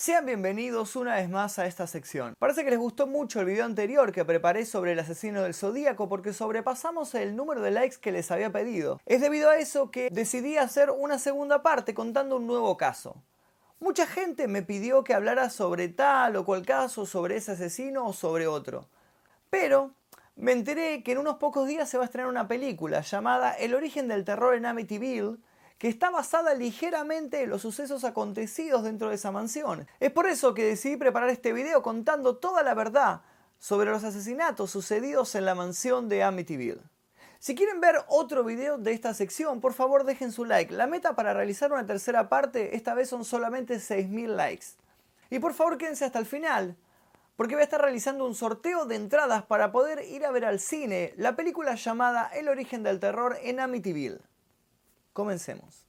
Sean bienvenidos una vez más a esta sección. Parece que les gustó mucho el video anterior que preparé sobre el asesino del Zodíaco porque sobrepasamos el número de likes que les había pedido. Es debido a eso que decidí hacer una segunda parte contando un nuevo caso. Mucha gente me pidió que hablara sobre tal o cual caso, sobre ese asesino o sobre otro. Pero me enteré que en unos pocos días se va a estrenar una película llamada El origen del terror en Amityville que está basada ligeramente en los sucesos acontecidos dentro de esa mansión. Es por eso que decidí preparar este video contando toda la verdad sobre los asesinatos sucedidos en la mansión de Amityville. Si quieren ver otro video de esta sección, por favor dejen su like. La meta para realizar una tercera parte esta vez son solamente 6.000 likes. Y por favor quédense hasta el final, porque voy a estar realizando un sorteo de entradas para poder ir a ver al cine la película llamada El origen del terror en Amityville. Comencemos.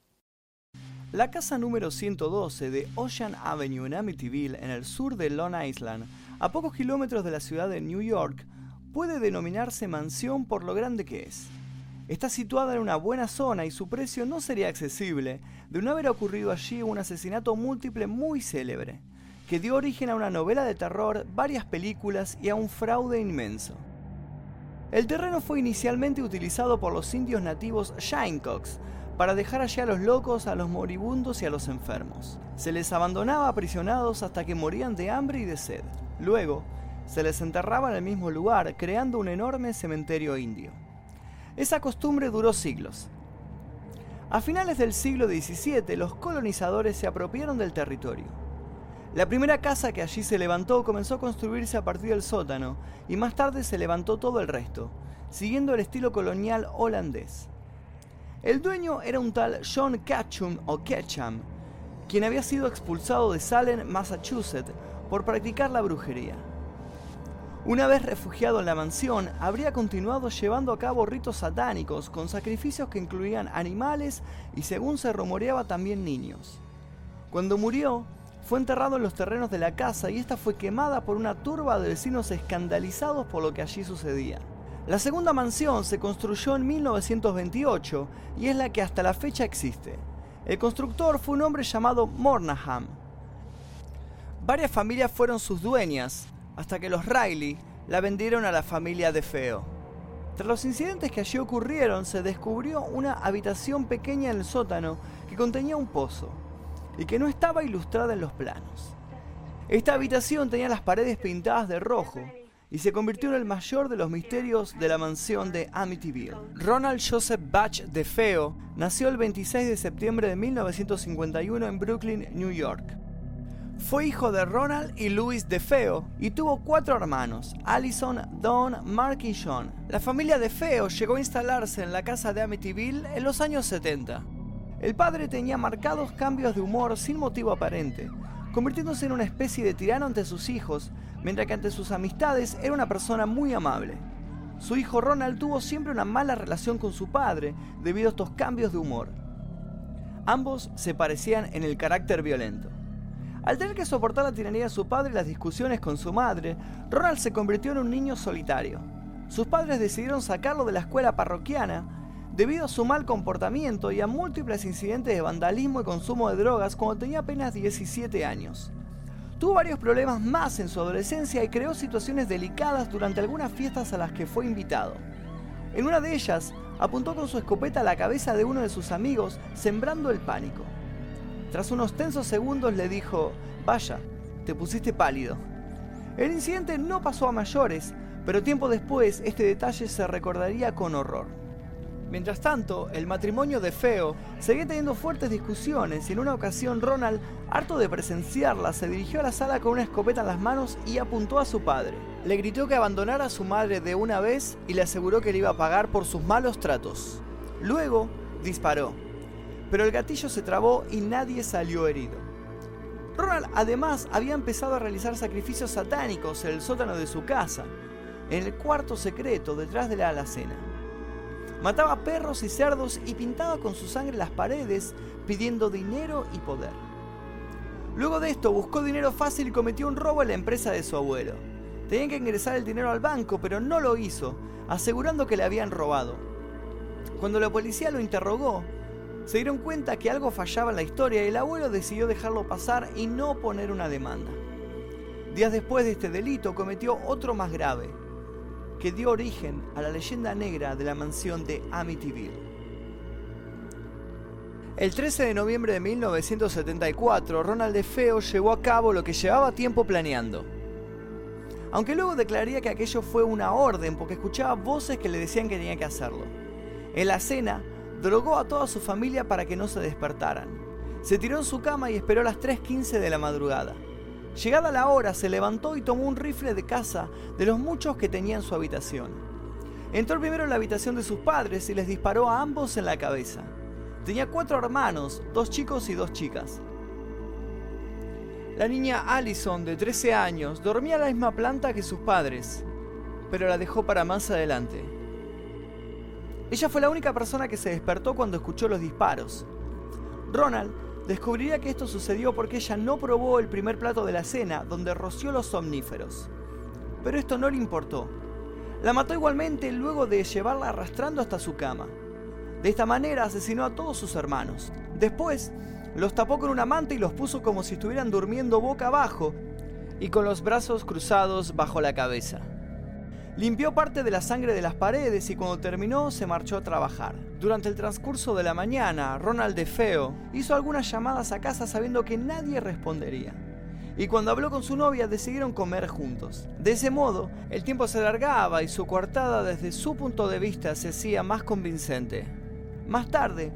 La casa número 112 de Ocean Avenue en Amityville, en el sur de Long Island, a pocos kilómetros de la ciudad de New York, puede denominarse mansión por lo grande que es. Está situada en una buena zona y su precio no sería accesible de no haber ocurrido allí un asesinato múltiple muy célebre, que dio origen a una novela de terror, varias películas y a un fraude inmenso. El terreno fue inicialmente utilizado por los indios nativos Shinecocks para dejar allí a los locos, a los moribundos y a los enfermos. Se les abandonaba aprisionados hasta que morían de hambre y de sed. Luego, se les enterraba en el mismo lugar, creando un enorme cementerio indio. Esa costumbre duró siglos. A finales del siglo XVII, los colonizadores se apropiaron del territorio. La primera casa que allí se levantó comenzó a construirse a partir del sótano y más tarde se levantó todo el resto, siguiendo el estilo colonial holandés. El dueño era un tal John Ketchum o Ketchum, quien había sido expulsado de Salem, Massachusetts, por practicar la brujería. Una vez refugiado en la mansión, habría continuado llevando a cabo ritos satánicos con sacrificios que incluían animales y según se rumoreaba también niños. Cuando murió, fue enterrado en los terrenos de la casa y esta fue quemada por una turba de vecinos escandalizados por lo que allí sucedía. La segunda mansión se construyó en 1928 y es la que hasta la fecha existe. El constructor fue un hombre llamado Mornaham. Varias familias fueron sus dueñas, hasta que los Riley la vendieron a la familia de Feo. Tras los incidentes que allí ocurrieron, se descubrió una habitación pequeña en el sótano que contenía un pozo y que no estaba ilustrada en los planos. Esta habitación tenía las paredes pintadas de rojo y se convirtió en el mayor de los misterios de la mansión de Amityville. Ronald Joseph Batch de Feo nació el 26 de septiembre de 1951 en Brooklyn, New York. Fue hijo de Ronald y Louis DeFeo y tuvo cuatro hermanos, Allison, Don, Mark y John. La familia DeFeo llegó a instalarse en la casa de Amityville en los años 70. El padre tenía marcados cambios de humor sin motivo aparente, convirtiéndose en una especie de tirano ante sus hijos, mientras que ante sus amistades era una persona muy amable. Su hijo Ronald tuvo siempre una mala relación con su padre debido a estos cambios de humor. Ambos se parecían en el carácter violento. Al tener que soportar la tiranía de su padre y las discusiones con su madre, Ronald se convirtió en un niño solitario. Sus padres decidieron sacarlo de la escuela parroquiana debido a su mal comportamiento y a múltiples incidentes de vandalismo y consumo de drogas cuando tenía apenas 17 años. Tuvo varios problemas más en su adolescencia y creó situaciones delicadas durante algunas fiestas a las que fue invitado. En una de ellas, apuntó con su escopeta a la cabeza de uno de sus amigos, sembrando el pánico. Tras unos tensos segundos le dijo, vaya, te pusiste pálido. El incidente no pasó a mayores, pero tiempo después este detalle se recordaría con horror. Mientras tanto, el matrimonio de Feo seguía teniendo fuertes discusiones y en una ocasión Ronald, harto de presenciarla, se dirigió a la sala con una escopeta en las manos y apuntó a su padre. Le gritó que abandonara a su madre de una vez y le aseguró que le iba a pagar por sus malos tratos. Luego, disparó pero el gatillo se trabó y nadie salió herido. Ronald además había empezado a realizar sacrificios satánicos en el sótano de su casa, en el cuarto secreto detrás de la alacena. Mataba perros y cerdos y pintaba con su sangre las paredes pidiendo dinero y poder. Luego de esto buscó dinero fácil y cometió un robo en la empresa de su abuelo. Tenía que ingresar el dinero al banco, pero no lo hizo, asegurando que le habían robado. Cuando la policía lo interrogó, se dieron cuenta que algo fallaba en la historia y el abuelo decidió dejarlo pasar y no poner una demanda. Días después de este delito cometió otro más grave, que dio origen a la leyenda negra de la mansión de Amityville. El 13 de noviembre de 1974, Ronald DeFeo llevó a cabo lo que llevaba tiempo planeando. Aunque luego declararía que aquello fue una orden porque escuchaba voces que le decían que tenía que hacerlo. En la cena, drogó a toda su familia para que no se despertaran. Se tiró en su cama y esperó a las 3.15 de la madrugada. Llegada la hora, se levantó y tomó un rifle de caza de los muchos que tenía en su habitación. Entró primero en la habitación de sus padres y les disparó a ambos en la cabeza. Tenía cuatro hermanos, dos chicos y dos chicas. La niña Allison, de 13 años, dormía en la misma planta que sus padres, pero la dejó para más adelante. Ella fue la única persona que se despertó cuando escuchó los disparos. Ronald descubriría que esto sucedió porque ella no probó el primer plato de la cena, donde roció los somníferos. Pero esto no le importó. La mató igualmente luego de llevarla arrastrando hasta su cama. De esta manera asesinó a todos sus hermanos. Después, los tapó con una manta y los puso como si estuvieran durmiendo boca abajo y con los brazos cruzados bajo la cabeza. Limpió parte de la sangre de las paredes y cuando terminó se marchó a trabajar. Durante el transcurso de la mañana, Ronald DeFeo hizo algunas llamadas a casa sabiendo que nadie respondería. Y cuando habló con su novia decidieron comer juntos. De ese modo, el tiempo se alargaba y su coartada desde su punto de vista se hacía más convincente. Más tarde,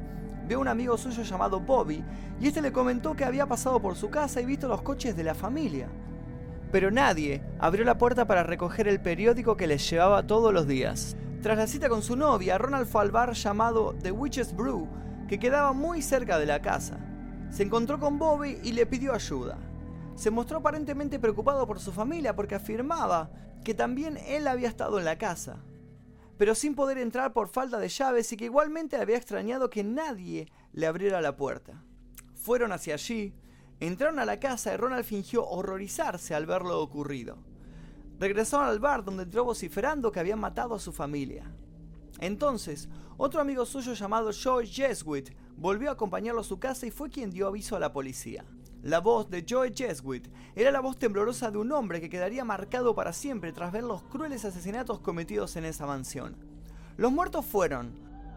vio un amigo suyo llamado Bobby y este le comentó que había pasado por su casa y visto los coches de la familia pero nadie abrió la puerta para recoger el periódico que les llevaba todos los días. Tras la cita con su novia, Ronald fue al bar llamado The Witch's Brew, que quedaba muy cerca de la casa. Se encontró con Bobby y le pidió ayuda. Se mostró aparentemente preocupado por su familia porque afirmaba que también él había estado en la casa, pero sin poder entrar por falta de llaves y que igualmente había extrañado que nadie le abriera la puerta. Fueron hacia allí, Entraron a la casa y Ronald fingió horrorizarse al ver lo ocurrido. Regresaron al bar donde entró vociferando que habían matado a su familia. Entonces, otro amigo suyo llamado Joe Jesuit volvió a acompañarlo a su casa y fue quien dio aviso a la policía. La voz de Joe Jesuit era la voz temblorosa de un hombre que quedaría marcado para siempre tras ver los crueles asesinatos cometidos en esa mansión. Los muertos fueron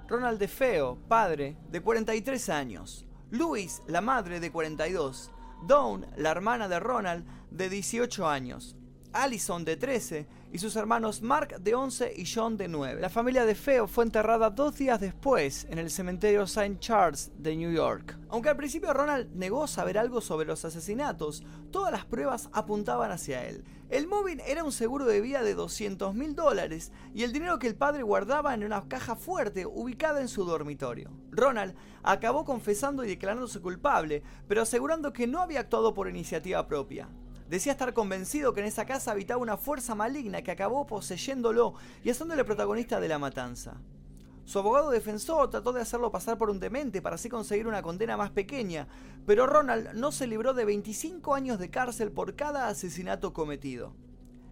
Ronald DeFeo, padre, de 43 años, Louis, la madre de 42, Dawn, la hermana de Ronald, de 18 años, Allison de 13 y sus hermanos Mark de 11 y John de 9. La familia de Feo fue enterrada dos días después en el cementerio St. Charles de New York. Aunque al principio Ronald negó saber algo sobre los asesinatos, todas las pruebas apuntaban hacia él. El móvil era un seguro de vida de 200 mil dólares y el dinero que el padre guardaba en una caja fuerte ubicada en su dormitorio. Ronald acabó confesando y declarándose culpable, pero asegurando que no había actuado por iniciativa propia. Decía estar convencido que en esa casa habitaba una fuerza maligna que acabó poseyéndolo y haciéndole protagonista de la matanza. Su abogado defensor trató de hacerlo pasar por un demente para así conseguir una condena más pequeña, pero Ronald no se libró de 25 años de cárcel por cada asesinato cometido.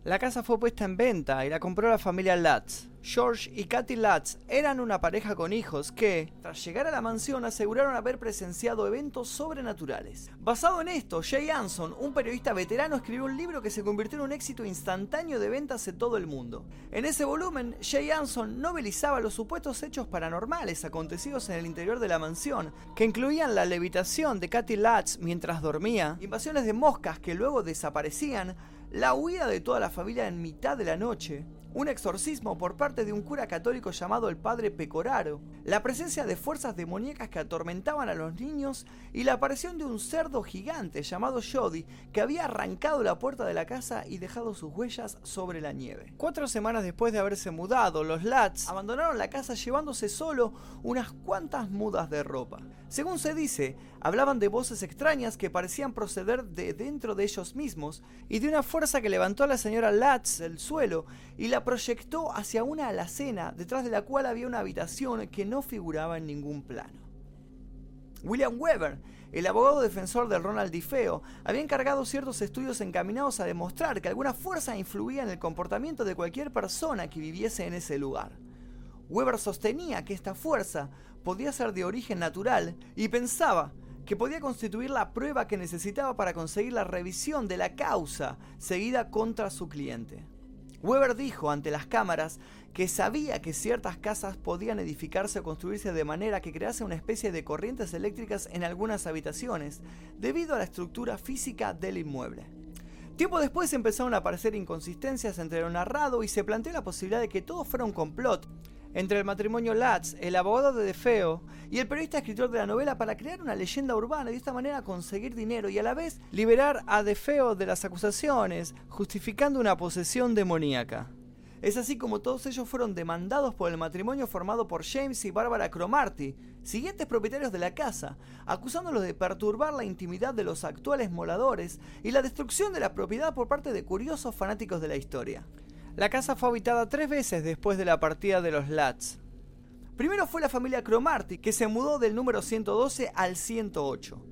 La casa fue puesta en venta y la compró la familia Lutz. George y Kathy Lutz eran una pareja con hijos que, tras llegar a la mansión, aseguraron haber presenciado eventos sobrenaturales. Basado en esto, Jay Anson, un periodista veterano, escribió un libro que se convirtió en un éxito instantáneo de ventas en todo el mundo. En ese volumen, Jay Anson novelizaba los supuestos hechos paranormales acontecidos en el interior de la mansión, que incluían la levitación de Kathy Lutz mientras dormía, invasiones de moscas que luego desaparecían, la huida de toda la familia en mitad de la noche, un exorcismo por parte de un cura católico llamado el padre Pecoraro, la presencia de fuerzas demoníacas que atormentaban a los niños y la aparición de un cerdo gigante llamado Jody que había arrancado la puerta de la casa y dejado sus huellas sobre la nieve. Cuatro semanas después de haberse mudado, los Lats abandonaron la casa llevándose solo unas cuantas mudas de ropa. Según se dice, hablaban de voces extrañas que parecían proceder de dentro de ellos mismos y de una fuerza que levantó a la señora Latz del suelo y la proyectó hacia una alacena detrás de la cual había una habitación que no figuraba en ningún plano. William Weber, el abogado defensor de Ronald DiFeo, había encargado ciertos estudios encaminados a demostrar que alguna fuerza influía en el comportamiento de cualquier persona que viviese en ese lugar. Weber sostenía que esta fuerza podía ser de origen natural y pensaba que podía constituir la prueba que necesitaba para conseguir la revisión de la causa seguida contra su cliente. Weber dijo ante las cámaras que sabía que ciertas casas podían edificarse o construirse de manera que crease una especie de corrientes eléctricas en algunas habitaciones, debido a la estructura física del inmueble. Tiempo después empezaron a aparecer inconsistencias entre lo narrado y se planteó la posibilidad de que todo fuera un complot entre el matrimonio Latz, el abogado de DeFeo y el periodista escritor de la novela para crear una leyenda urbana y de esta manera conseguir dinero y a la vez liberar a DeFeo de las acusaciones, justificando una posesión demoníaca. Es así como todos ellos fueron demandados por el matrimonio formado por James y Barbara Cromarty, siguientes propietarios de la casa, acusándolos de perturbar la intimidad de los actuales moladores y la destrucción de la propiedad por parte de curiosos fanáticos de la historia. La casa fue habitada tres veces después de la partida de los Lats. Primero fue la familia Cromarty, que se mudó del número 112 al 108.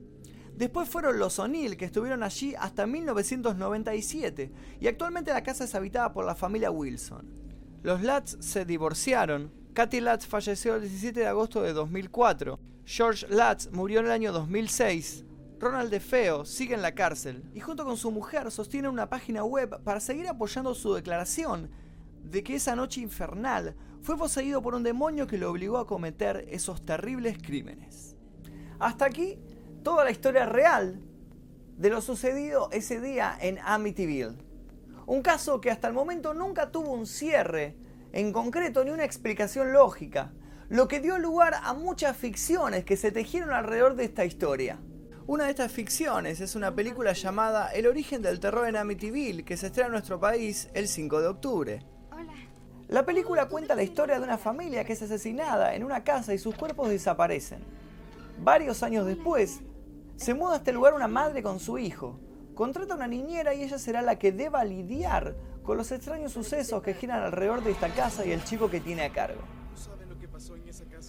Después fueron los O'Neill, que estuvieron allí hasta 1997, y actualmente la casa es habitada por la familia Wilson. Los Lats se divorciaron. Kathy Latz falleció el 17 de agosto de 2004. George Latz murió en el año 2006. Ronald DeFeo sigue en la cárcel y junto con su mujer sostiene una página web para seguir apoyando su declaración de que esa noche infernal fue poseído por un demonio que lo obligó a cometer esos terribles crímenes. Hasta aquí toda la historia real de lo sucedido ese día en Amityville. Un caso que hasta el momento nunca tuvo un cierre en concreto ni una explicación lógica, lo que dio lugar a muchas ficciones que se tejieron alrededor de esta historia. Una de estas ficciones es una película llamada El origen del terror en Amityville, que se estrena en nuestro país el 5 de octubre. La película cuenta la historia de una familia que es asesinada en una casa y sus cuerpos desaparecen. Varios años después, se muda a este lugar una madre con su hijo. Contrata a una niñera y ella será la que deba lidiar con los extraños sucesos que giran alrededor de esta casa y el chico que tiene a cargo.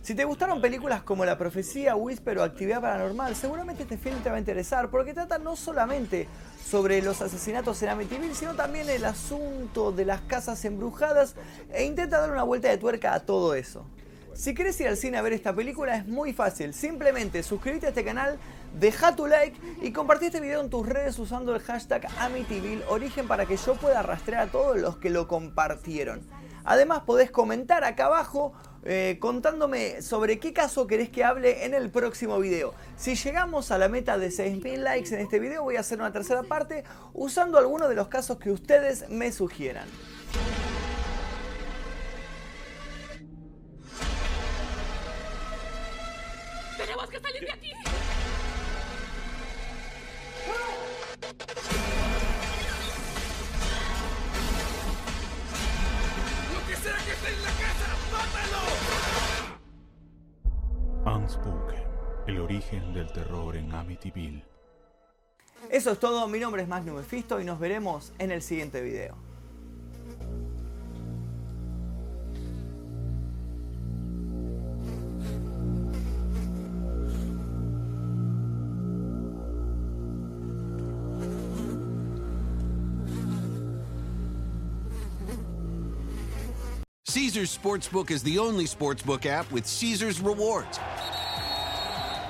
Si te gustaron películas como La Profecía, Whisper o Actividad Paranormal, seguramente este film te va a interesar porque trata no solamente sobre los asesinatos en Amityville, sino también el asunto de las casas embrujadas e intenta dar una vuelta de tuerca a todo eso. Si quieres ir al cine a ver esta película es muy fácil, simplemente suscríbete a este canal, deja tu like y compartí este video en tus redes usando el hashtag Amityville Origen para que yo pueda rastrear a todos los que lo compartieron. Además podés comentar acá abajo eh, contándome sobre qué caso querés que hable en el próximo video. Si llegamos a la meta de 6.000 likes en este video voy a hacer una tercera parte usando algunos de los casos que ustedes me sugieran. En Amityville. Eso es todo, mi nombre es Magnum Mephisto y nos veremos en el siguiente video. Caesar's Sportsbook is the only sportsbook app with Caesar's rewards.